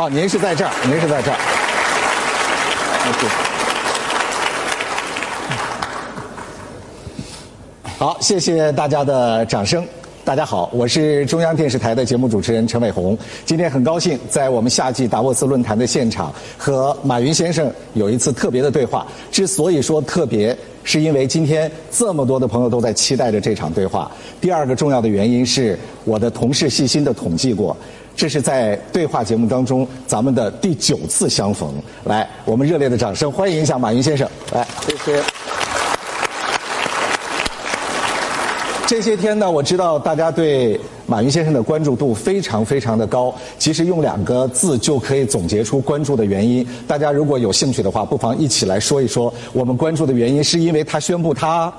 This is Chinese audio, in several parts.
哦，您是在这儿，您是在这儿。好，谢谢大家的掌声。大家好，我是中央电视台的节目主持人陈伟鸿。今天很高兴在我们夏季达沃斯论坛的现场和马云先生有一次特别的对话。之所以说特别，是因为今天这么多的朋友都在期待着这场对话。第二个重要的原因是我的同事细心的统计过，这是在对话节目当中咱们的第九次相逢。来，我们热烈的掌声欢迎一下马云先生。来，谢谢。这些天呢，我知道大家对马云先生的关注度非常非常的高。其实用两个字就可以总结出关注的原因。大家如果有兴趣的话，不妨一起来说一说。我们关注的原因是因为他宣布他，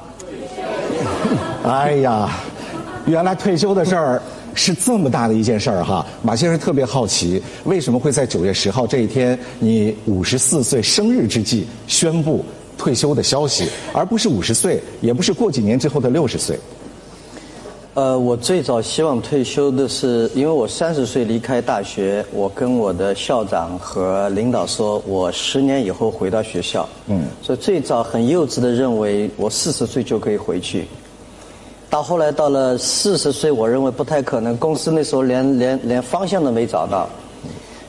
哎呀，原来退休的事儿是这么大的一件事儿哈。马先生特别好奇，为什么会在九月十号这一天，你五十四岁生日之际宣布退休的消息，而不是五十岁，也不是过几年之后的六十岁。呃，我最早希望退休的是，因为我三十岁离开大学，我跟我的校长和领导说，我十年以后回到学校。嗯。所以最早很幼稚的认为，我四十岁就可以回去。到后来到了四十岁，我认为不太可能，公司那时候连连连方向都没找到。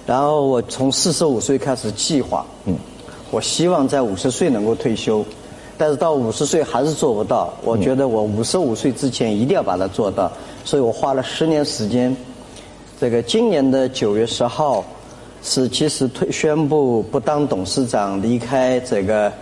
然后我从四十五岁开始计划。嗯。我希望在五十岁能够退休。但是到五十岁还是做不到，我觉得我五十五岁之前一定要把它做到，所以我花了十年时间。这个今年的九月十号，是其实退宣布不当董事长离开这个。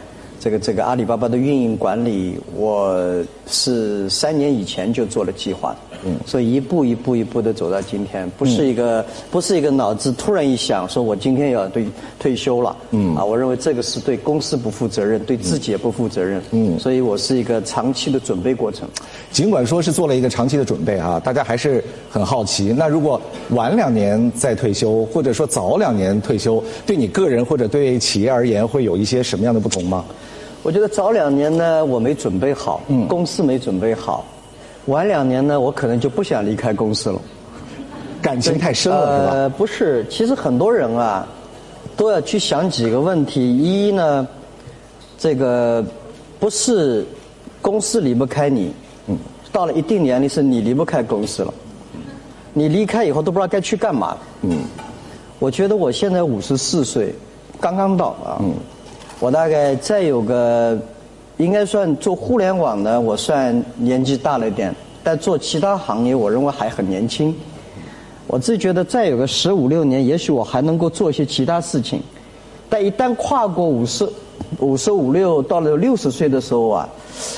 这个这个阿里巴巴的运营管理，我是三年以前就做了计划，嗯，所以一步一步一步的走到今天，不是一个不是一个脑子突然一想说我今天要对退休了，嗯，啊，我认为这个是对公司不负责任，对自己也不负责任，嗯，所以我是一个长期的准备过程。尽管说是做了一个长期的准备啊，大家还是很好奇，那如果晚两年再退休，或者说早两年退休，对你个人或者对企业而言，会有一些什么样的不同吗？我觉得早两年呢，我没准备好，公司没准备好；晚两年呢，我可能就不想离开公司了。感情太深了，是吧？呃，不是，其实很多人啊，都要去想几个问题。一呢，这个不是公司离不开你，嗯，到了一定年龄是你离不开公司了。你离开以后都不知道该去干嘛。嗯，我觉得我现在五十四岁，刚刚到啊。嗯。我大概再有个，应该算做互联网的，我算年纪大了一点，但做其他行业，我认为还很年轻。我自己觉得再有个十五六年，也许我还能够做一些其他事情。但一旦跨过五十、五十五六，到了六十岁的时候啊，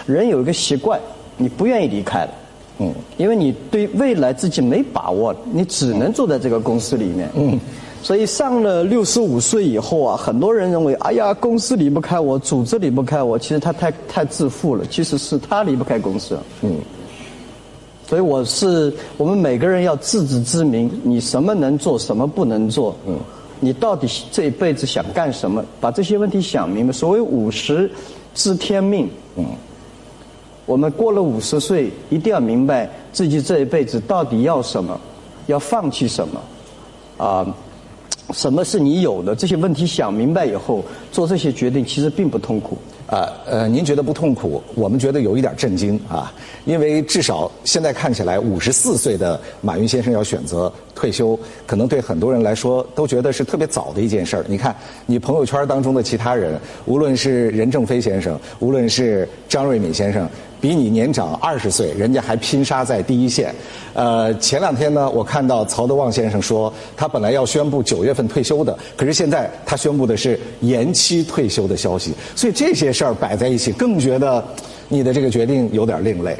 人有一个习惯，你不愿意离开了，嗯，因为你对未来自己没把握，你只能坐在这个公司里面，嗯。所以上了六十五岁以后啊，很多人认为，哎呀，公司离不开我，组织离不开我。其实他太太自负了，其实是他离不开公司。嗯。所以我是我们每个人要自知之明，你什么能做，什么不能做。嗯。你到底这一辈子想干什么？把这些问题想明白。所谓五十知天命。嗯。我们过了五十岁，一定要明白自己这一辈子到底要什么，要放弃什么，啊。什么是你有的？这些问题想明白以后，做这些决定其实并不痛苦。啊，呃，您觉得不痛苦？我们觉得有一点震惊啊，因为至少现在看起来，五十四岁的马云先生要选择退休，可能对很多人来说都觉得是特别早的一件事儿。你看，你朋友圈当中的其他人，无论是任正非先生，无论是张瑞敏先生。比你年长二十岁，人家还拼杀在第一线。呃，前两天呢，我看到曹德旺先生说，他本来要宣布九月份退休的，可是现在他宣布的是延期退休的消息。所以这些事儿摆在一起，更觉得你的这个决定有点另类。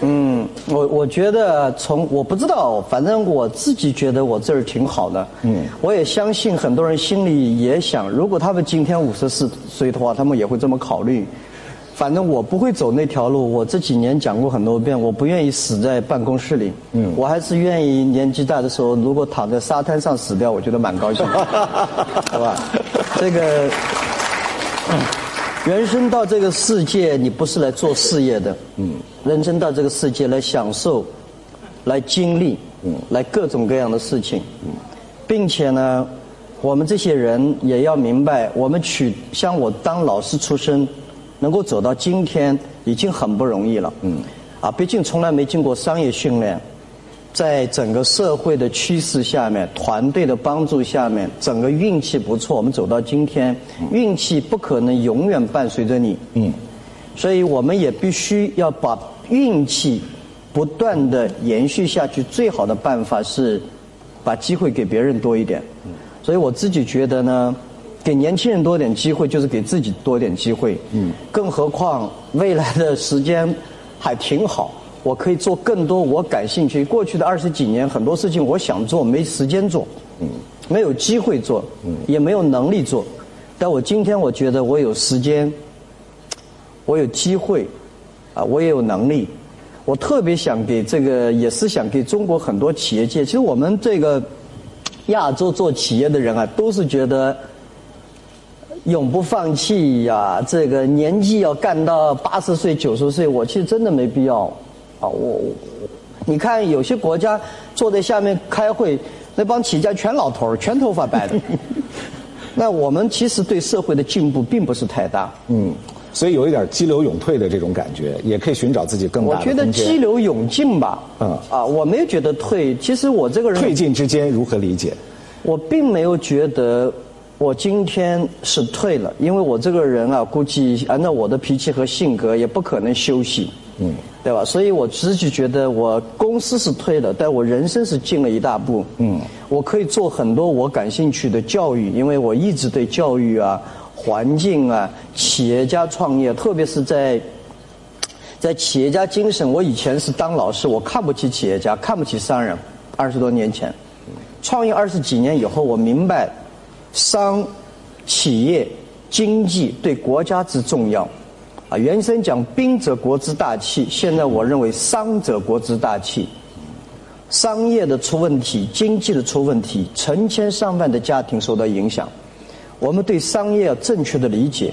嗯，我我觉得从我不知道，反正我自己觉得我这儿挺好的。嗯，我也相信很多人心里也想，如果他们今天五十四岁的话，他们也会这么考虑。反正我不会走那条路。我这几年讲过很多遍，我不愿意死在办公室里。嗯，我还是愿意年纪大的时候，如果躺在沙滩上死掉，我觉得蛮高兴的，好吧？这个人生到这个世界，你不是来做事业的。嗯，人生到这个世界来享受，来经历，嗯，来各种各样的事情。嗯，并且呢，我们这些人也要明白，我们取像我当老师出身，能够走到今天已经很不容易了。嗯，啊，毕竟从来没经过商业训练，在整个社会的趋势下面，团队的帮助下面，整个运气不错，我们走到今天，运气不可能永远伴随着你。嗯，所以我们也必须要把运气不断的延续下去。最好的办法是把机会给别人多一点。所以我自己觉得呢，给年轻人多点机会，就是给自己多点机会。嗯。更何况未来的时间还挺好，我可以做更多我感兴趣。过去的二十几年，很多事情我想做，没时间做。嗯。没有机会做。嗯。也没有能力做，但我今天我觉得我有时间，我有机会，啊，我也有能力。我特别想给这个，也是想给中国很多企业界。其实我们这个。亚洲做企业的人啊，都是觉得永不放弃呀。这个年纪要干到八十岁、九十岁，我其实真的没必要。啊，我，你看有些国家坐在下面开会，那帮企业家全老头儿，全头发白的。那我们其实对社会的进步并不是太大。嗯。所以有一点激流勇退的这种感觉，也可以寻找自己更大的我觉得激流勇进吧。嗯。啊，我没有觉得退。其实我这个人。退进之间如何理解？我并没有觉得我今天是退了，因为我这个人啊，估计按照我的脾气和性格，也不可能休息。嗯。对吧？所以我自己觉得我公司是退了，但我人生是进了一大步。嗯。我可以做很多我感兴趣的教育，因为我一直对教育啊。环境啊，企业家创业，特别是在在企业家精神。我以前是当老师，我看不起企业家，看不起商人。二十多年前，创业二十几年以后，我明白商、企业、经济对国家之重要。啊，原先讲兵者国之大器，现在我认为商者国之大器。商业的出问题，经济的出问题，成千上万的家庭受到影响。我们对商业要正确的理解，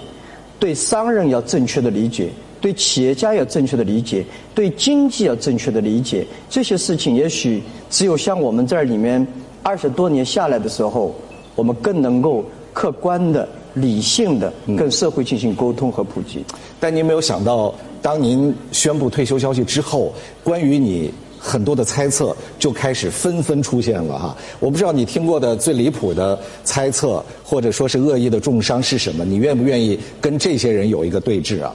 对商人要正确的理解，对企业家要正确的理解，对经济要正确的理解。这些事情也许只有像我们这里面二十多年下来的时候，我们更能够客观的、理性的跟社会进行沟通和普及。但您没有想到，当您宣布退休消息之后，关于你。很多的猜测就开始纷纷出现了哈，我不知道你听过的最离谱的猜测，或者说是恶意的重伤是什么？你愿不愿意跟这些人有一个对峙啊？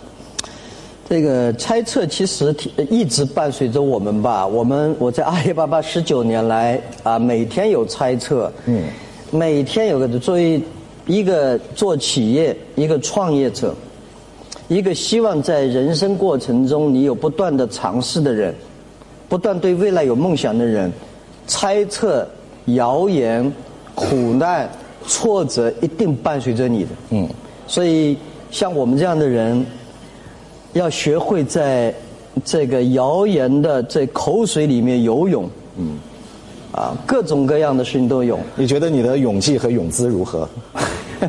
这个猜测其实一直伴随着我们吧。我们我在阿里巴巴十九年来啊，每天有猜测，嗯，每天有个作为一个做企业一个创业者，一个希望在人生过程中你有不断的尝试的人。不断对未来有梦想的人，猜测、谣言、苦难、挫折一定伴随着你的。嗯，所以像我们这样的人，要学会在这个谣言的这口水里面游泳。嗯，啊，各种各样的事情都有。你觉得你的勇气和勇姿如何？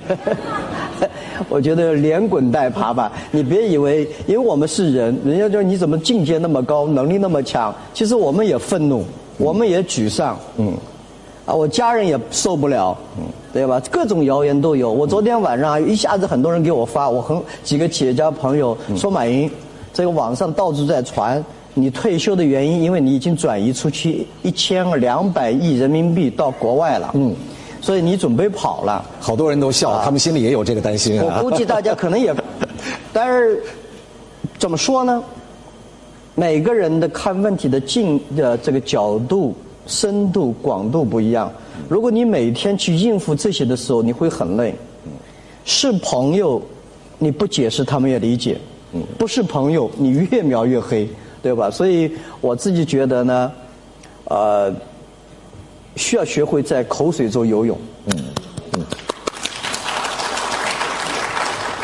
我觉得连滚带爬吧，你别以为，因为我们是人，人家说你怎么境界那么高，能力那么强，其实我们也愤怒，我们也沮丧，嗯，啊，我家人也受不了，嗯，对吧？各种谣言都有。我昨天晚上一下子很多人给我发，我很几个企业家朋友说，马云，这个网上到处在传，你退休的原因，因为你已经转移出去一千两百亿人民币到国外了，嗯。所以你准备跑了，好多人都笑，他们心里也有这个担心。我估计大家可能也，但是怎么说呢？每个人的看问题的进的这个角度、深度、广度不一样。如果你每天去应付这些的时候，你会很累。是朋友，你不解释他们也理解；不是朋友，你越描越黑，对吧？所以我自己觉得呢，呃。需要学会在口水中游泳。嗯嗯。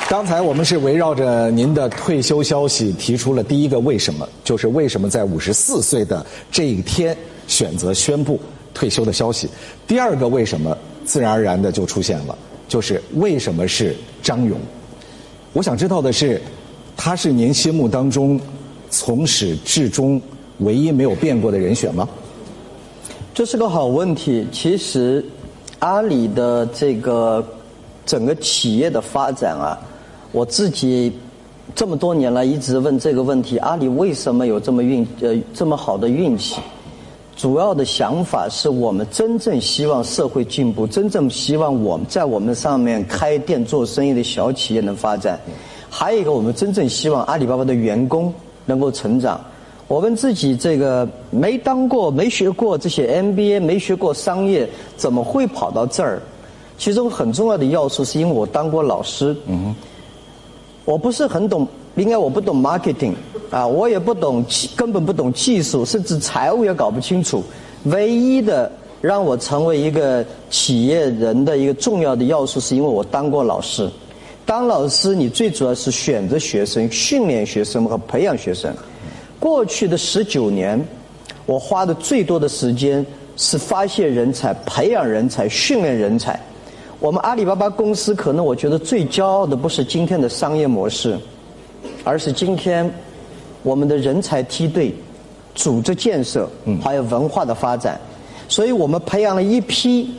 刚才我们是围绕着您的退休消息提出了第一个为什么，就是为什么在五十四岁的这一天选择宣布退休的消息。第二个为什么，自然而然的就出现了，就是为什么是张勇？我想知道的是，他是您心目当中从始至终唯一没有变过的人选吗？这是个好问题。其实，阿里的这个整个企业的发展啊，我自己这么多年来一直问这个问题：阿里为什么有这么运呃这么好的运气？主要的想法是我们真正希望社会进步，真正希望我们在我们上面开店做生意的小企业能发展。还有一个，我们真正希望阿里巴巴的员工能够成长。我们自己这个没当过、没学过这些 MBA，没学过商业，怎么会跑到这儿？其中很重要的要素是因为我当过老师。嗯。我不是很懂，应该我不懂 marketing。啊，我也不懂，根本不懂技术，甚至财务也搞不清楚。唯一的让我成为一个企业人的一个重要的要素，是因为我当过老师。当老师，你最主要是选择学生、训练学生和培养学生。过去的十九年，我花的最多的时间是发现人才、培养人才、训练人才。我们阿里巴巴公司可能我觉得最骄傲的不是今天的商业模式，而是今天。我们的人才梯队、组织建设，还有文化的发展，所以我们培养了一批。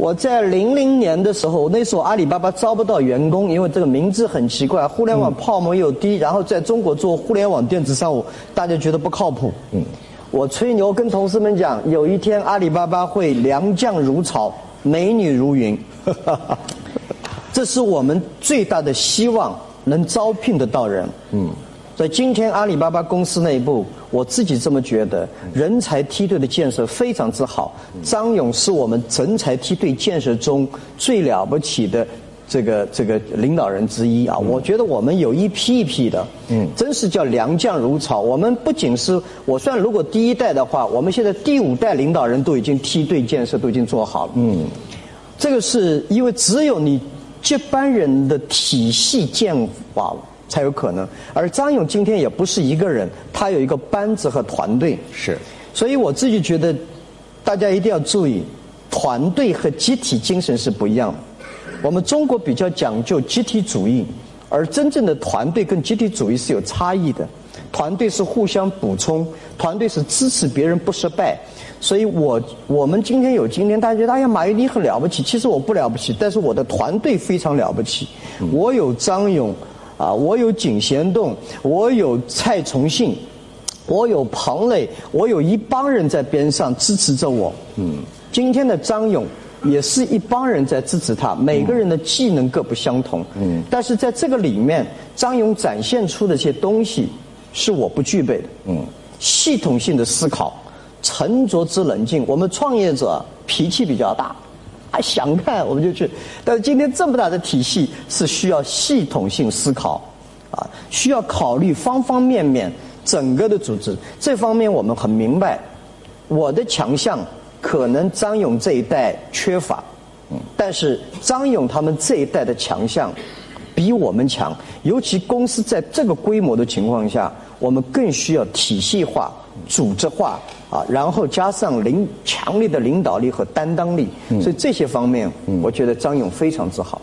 我在零零年的时候，那时候阿里巴巴招不到员工，因为这个名字很奇怪，互联网泡沫又低，然后在中国做互联网电子商务，大家觉得不靠谱。嗯我吹牛跟同事们讲，有一天阿里巴巴会良将如潮，美女如云。这是我们最大的希望，能招聘得到人。嗯。在今天阿里巴巴公司内部，我自己这么觉得，人才梯队的建设非常之好。张勇是我们人才梯队建设中最了不起的这个这个领导人之一啊！我觉得我们有一批一批的，嗯，真是叫良将如潮。我们不仅是我算如果第一代的话，我们现在第五代领导人都已经梯队建设都已经做好了。嗯，这个是因为只有你接班人的体系建好。才有可能，而张勇今天也不是一个人，他有一个班子和团队。是，所以我自己觉得，大家一定要注意，团队和集体精神是不一样的。我们中国比较讲究集体主义，而真正的团队跟集体主义是有差异的。团队是互相补充，团队是支持别人不失败。所以我我们今天有今天，大家觉得哎呀，马云你很了不起，其实我不了不起，但是我的团队非常了不起。我有张勇。啊，我有井贤栋，我有蔡崇信，我有庞磊，我有一帮人在边上支持着我。嗯，今天的张勇也是一帮人在支持他，每个人的技能各不相同。嗯，但是在这个里面，张勇展现出的一些东西是我不具备的。嗯，系统性的思考，沉着之冷静。我们创业者脾气比较大。还想看我们就去，但是今天这么大的体系是需要系统性思考，啊，需要考虑方方面面整个的组织。这方面我们很明白，我的强项可能张勇这一代缺乏，嗯，但是张勇他们这一代的强项比我们强，尤其公司在这个规模的情况下，我们更需要体系化、组织化。啊，然后加上领强烈的领导力和担当力，所以这些方面，我觉得张勇非常自豪。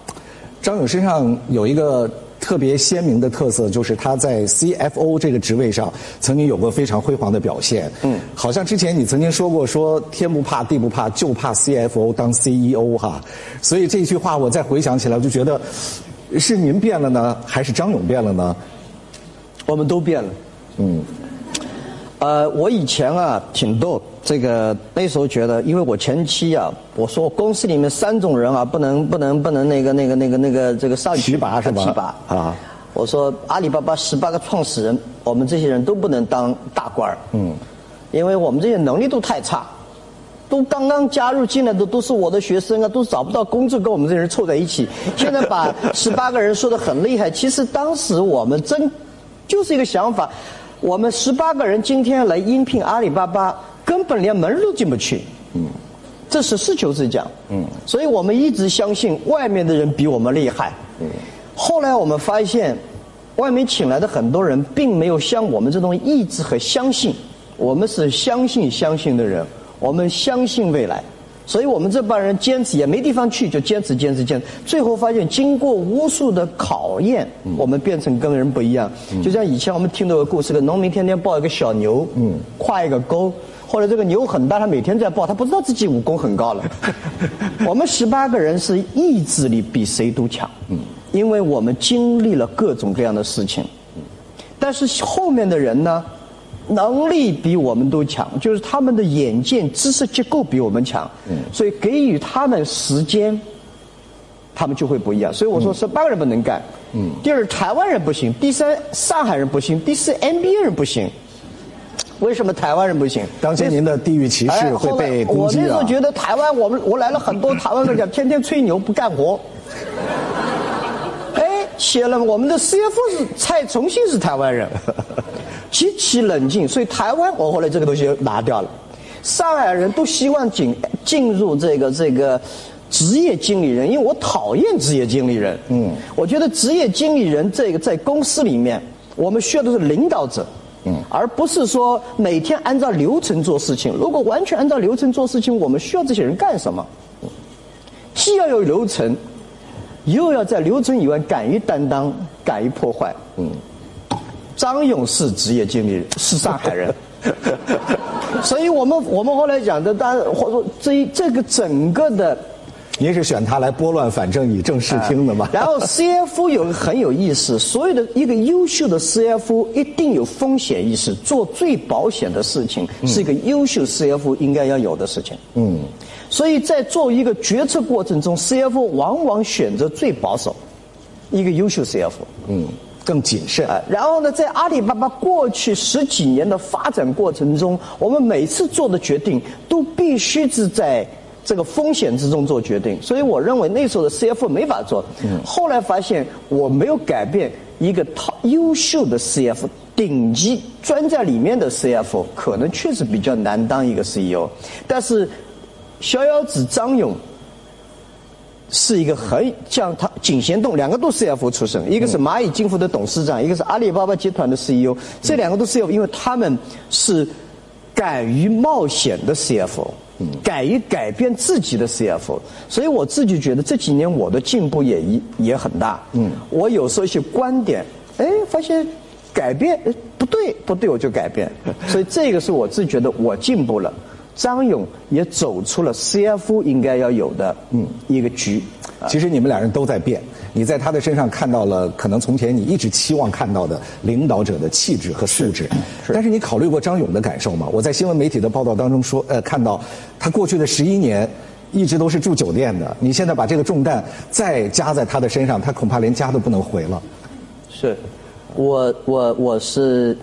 张勇身上有一个特别鲜明的特色，就是他在 CFO 这个职位上曾经有过非常辉煌的表现。嗯，好像之前你曾经说过，说天不怕地不怕，就怕 CFO 当 CEO 哈。所以这句话我再回想起来，我就觉得是您变了呢，还是张勇变了呢？我们都变了。嗯。呃，我以前啊挺逗，这个那时候觉得，因为我前期啊，我说公司里面三种人啊，不能不能不能那个那个那个那个这个上提拔是吧？提拔啊！我说阿里巴巴十八个创始人，我们这些人都不能当大官儿，嗯，因为我们这些能力都太差，都刚刚加入进来的都是我的学生啊，都找不到工作，跟我们这些人凑在一起。现在把十八个人说的很厉害，其实当时我们真就是一个想法。我们十八个人今天来应聘阿里巴巴，根本连门都进不去。嗯，这实事求是讲。嗯，所以我们一直相信外面的人比我们厉害。嗯，后来我们发现，外面请来的很多人并没有像我们这种意志和相信。我们是相信相信的人，我们相信未来。所以我们这帮人坚持也没地方去，就坚持坚持坚持。最后发现，经过无数的考验，我们变成跟人不一样。就像以前我们听到个故事，个农民天天抱一个小牛，嗯跨一个沟。后来这个牛很大，他每天在抱，他不知道自己武功很高了。我们十八个人是意志力比谁都强，嗯，因为我们经历了各种各样的事情，嗯，但是后面的人呢，能力比我们都强，就是他们的眼界、知识结构比我们强，嗯，所以给予他们时间。他们就会不一样，所以我说十八个人不能干。嗯。第二，台湾人不行；第三，上海人不行；第四，NBA 人不行。为什么台湾人不行？当时您的地域歧视会被攻击啊！我那时候觉得台湾，我们我来了很多台湾人讲，天天吹牛不干活。哎，写了我们的 CFO 是蔡崇信是台湾人，极其冷静，所以台湾我后来这个东西拿掉了。上海人都希望进进入这个这个。职业经理人，因为我讨厌职业经理人。嗯，我觉得职业经理人这个在公司里面，我们需要的是领导者，嗯，而不是说每天按照流程做事情。如果完全按照流程做事情，我们需要这些人干什么？既要有流程，又要在流程以外敢于担当、敢于破坏。嗯，张勇是职业经理人，是上海人。所以我们我们后来讲的，当然或者说这这个整个的。您是选他来拨乱反正、以正视听的吗？然后 CFO 有个很有意思，所有的一个优秀的 CFO 一定有风险意识，做最保险的事情是一个优秀 CFO 应该要有的事情。嗯，所以在做一个决策过程中，CFO 往往选择最保守，一个优秀 CFO。嗯，更谨慎。然后呢，在阿里巴巴过去十几年的发展过程中，我们每次做的决定都必须是在。这个风险之中做决定，所以我认为那时候的 CFO 没法做。后来发现我没有改变一个优秀的 CFO，顶级专在里面的 CFO，可能确实比较难当一个 CEO。但是逍遥子张勇是一个很像他井贤栋，两个都是 CFO 出身，一个是蚂蚁金服的董事长，一个是阿里巴巴集团的 CEO，这两个都是 CFO，因为他们是敢于冒险的 CFO。敢于改变自己的 CFO，所以我自己觉得这几年我的进步也一也很大。嗯，我有时候一些观点，哎，发现改变不对，不对我就改变。所以这个是我自己觉得我进步了。张勇也走出了 CFO 应该要有的嗯一个局。其实你们俩人都在变，你在他的身上看到了可能从前你一直期望看到的领导者的气质和素质。但是你考虑过张勇的感受吗？我在新闻媒体的报道当中说，呃，看到他过去的十一年一直都是住酒店的，你现在把这个重担再加在他的身上，他恐怕连家都不能回了。是，我我我是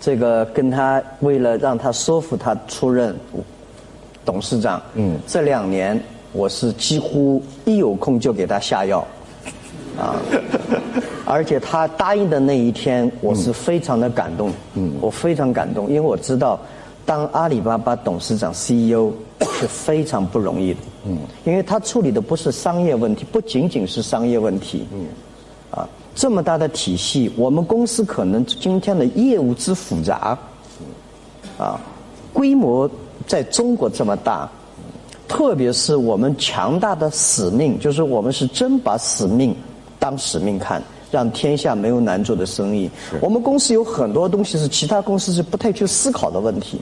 这个跟他为了让他说服他出任董事长，嗯，这两年。我是几乎一有空就给他下药，啊，而且他答应的那一天，我是非常的感动，嗯，我非常感动，因为我知道，当阿里巴巴董事长 CEO 是非常不容易的，嗯，因为他处理的不是商业问题，不仅仅是商业问题，嗯，啊，这么大的体系，我们公司可能今天的业务之复杂，啊，规模在中国这么大。特别是我们强大的使命，就是我们是真把使命当使命看，让天下没有难做的生意。我们公司有很多东西是其他公司是不太去思考的问题，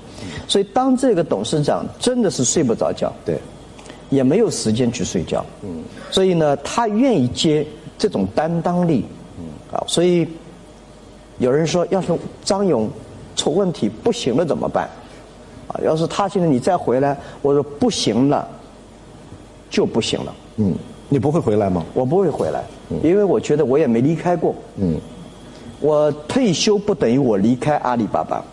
所以当这个董事长真的是睡不着觉，对，也没有时间去睡觉，嗯，所以呢，他愿意接这种担当力，嗯，啊，所以有人说，要是张勇出问题不行了怎么办？啊，要是他现在你再回来，我说不行了，就不行了。嗯，你不会回来吗？我不会回来，因为我觉得我也没离开过。嗯，我退休不等于我离开阿里巴巴。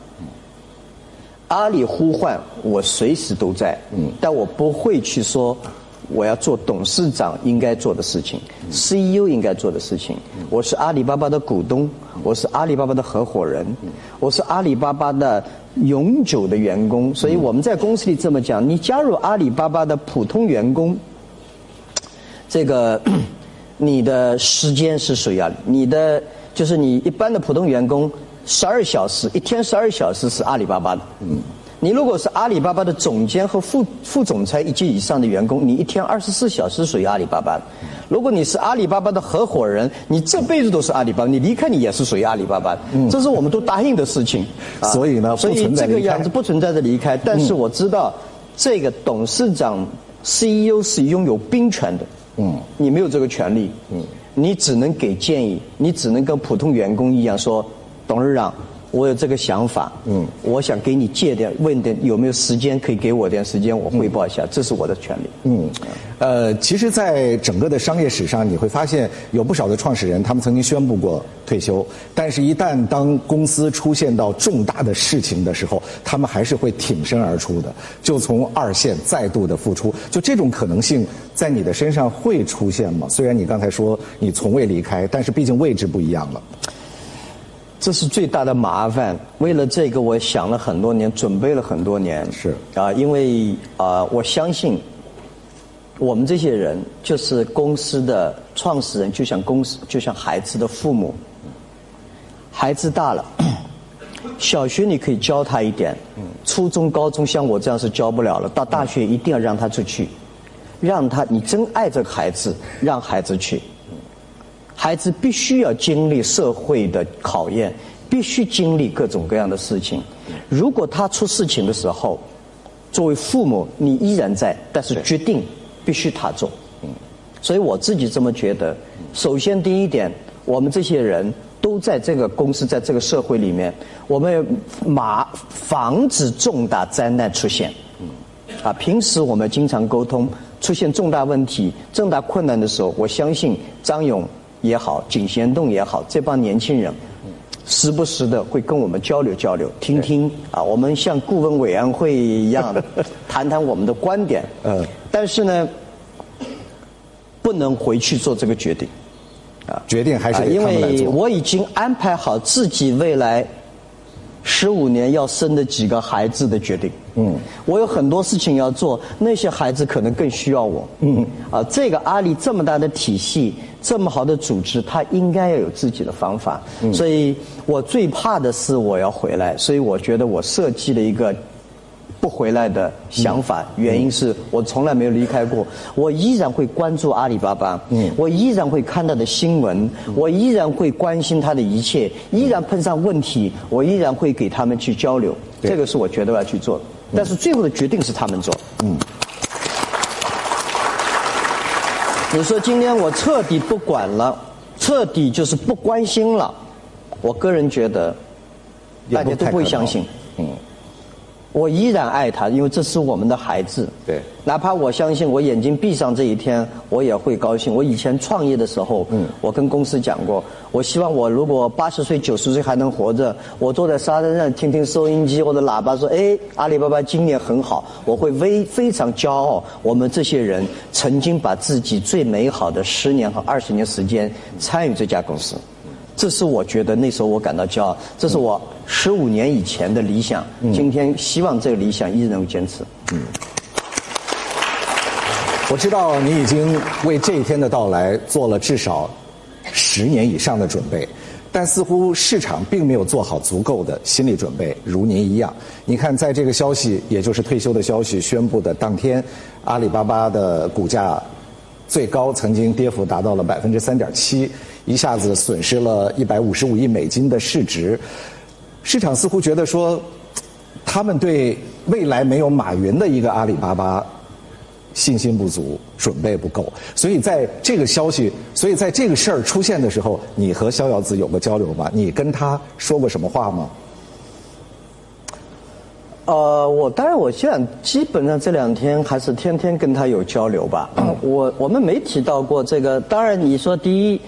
阿里呼唤我随时都在。嗯，但我不会去说。我要做董事长应该做的事情，CEO 应该做的事情。我是阿里巴巴的股东，我是阿里巴巴的合伙人，我是阿里巴巴的永久的员工。所以我们在公司里这么讲：你加入阿里巴巴的普通员工，这个 你的时间是属于啊，你的就是你一般的普通员工，十二小时一天十二小时是阿里巴巴的。嗯。你如果是阿里巴巴的总监和副副总裁一级以上的员工，你一天二十四小时属于阿里巴巴的；如果你是阿里巴巴的合伙人，你这辈子都是阿里巴巴，你离开你也是属于阿里巴巴的。这是我们都答应的事情。所以呢，所以这个样子不存在的离开。但是我知道，这个董事长、CEO 是拥有兵权的。嗯，你没有这个权利。嗯，你只能给建议，你只能跟普通员工一样说，董事长。我有这个想法，嗯，我想给你借点，问点有没有时间可以给我点时间，我汇报一下，这是我的权利。嗯，呃，其实，在整个的商业史上，你会发现有不少的创始人，他们曾经宣布过退休，但是，一旦当公司出现到重大的事情的时候，他们还是会挺身而出的，就从二线再度的复出。就这种可能性，在你的身上会出现吗？虽然你刚才说你从未离开，但是毕竟位置不一样了。这是最大的麻烦。为了这个，我想了很多年，准备了很多年。是啊，因为啊，我相信我们这些人就是公司的创始人，就像公司，就像孩子的父母。孩子大了，小学你可以教他一点，初中、高中像我这样是教不了了。到大学一定要让他出去，让他你真爱这个孩子，让孩子去。孩子必须要经历社会的考验，必须经历各种各样的事情。如果他出事情的时候，作为父母，你依然在，但是决定必须他做。所以我自己这么觉得。首先，第一点，我们这些人都在这个公司，在这个社会里面，我们马防止重大灾难出现。啊，平时我们经常沟通，出现重大问题、重大困难的时候，我相信张勇。也好，景贤栋也好，这帮年轻人，时不时的会跟我们交流交流，听听啊，我们像顾问委员会一样，谈谈我们的观点。嗯，但是呢，不能回去做这个决定，啊，决定还是因为我已经安排好自己未来十五年要生的几个孩子的决定。嗯，我有很多事情要做，那些孩子可能更需要我。嗯，啊，这个阿里这么大的体系。这么好的组织，他应该要有自己的方法。所以我最怕的是我要回来，所以我觉得我设计了一个不回来的想法。原因是我从来没有离开过，我依然会关注阿里巴巴，嗯我依然会看到的新闻，我依然会关心他的一切，依然碰上问题，我依然会给他们去交流。这个是我觉得要去做，但是最后的决定是他们做。嗯。你说今天我彻底不管了，彻底就是不关心了。我个人觉得，大家都不会相信。嗯。我依然爱他，因为这是我们的孩子。对。哪怕我相信我眼睛闭上这一天，我也会高兴。我以前创业的时候，嗯，我跟公司讲过，我希望我如果八十岁、九十岁还能活着，我坐在沙滩上听听收音机或者喇叭说：“哎，阿里巴巴今年很好。”我会非非常骄傲。我们这些人曾经把自己最美好的十年和二十年时间参与这家公司。这是我觉得那时候我感到骄傲，这是我十五年以前的理想。今天希望这个理想一直能够坚持。嗯，我知道你已经为这一天的到来做了至少十年以上的准备，但似乎市场并没有做好足够的心理准备，如您一样。你看，在这个消息，也就是退休的消息宣布的当天，阿里巴巴的股价最高曾经跌幅达到了百分之三点七。一下子损失了一百五十五亿美金的市值，市场似乎觉得说，他们对未来没有马云的一个阿里巴巴信心不足，准备不够。所以在这个消息，所以在这个事儿出现的时候，你和逍遥子有过交流吗？你跟他说过什么话吗？呃，我当然，我现在基本上这两天还是天天跟他有交流吧。我我们没提到过这个。当然，你说第一。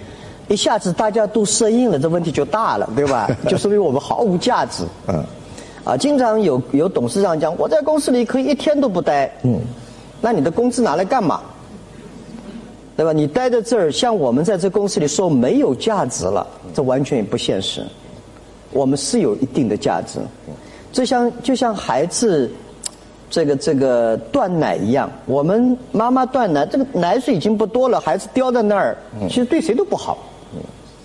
一下子大家都适应了，这问题就大了，对吧？就说明我们毫无价值。嗯。啊，经常有有董事长讲，我在公司里可以一天都不待。嗯。那你的工资拿来干嘛？对吧？你待在这儿，像我们在这公司里说没有价值了，这完全也不现实。我们是有一定的价值。就像就像孩子这个这个断奶一样，我们妈妈断奶，这个奶水已经不多了，孩子叼在那儿，其实对谁都不好。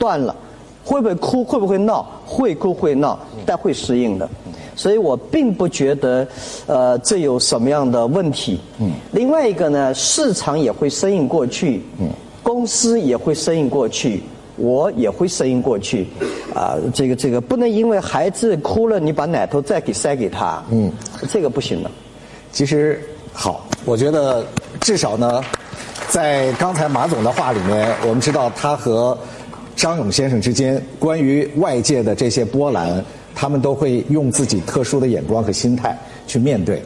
断了，会不会哭？会不会闹？会哭会闹，但会适应的。所以我并不觉得，呃，这有什么样的问题。嗯。另外一个呢，市场也会适应过去。嗯。公司也会适应过去，我也会适应过去。啊，这个这个不能因为孩子哭了，你把奶头再给塞给他。嗯。这个不行的。其实好，我觉得至少呢，在刚才马总的话里面，我们知道他和张勇先生之间关于外界的这些波澜，他们都会用自己特殊的眼光和心态去面对。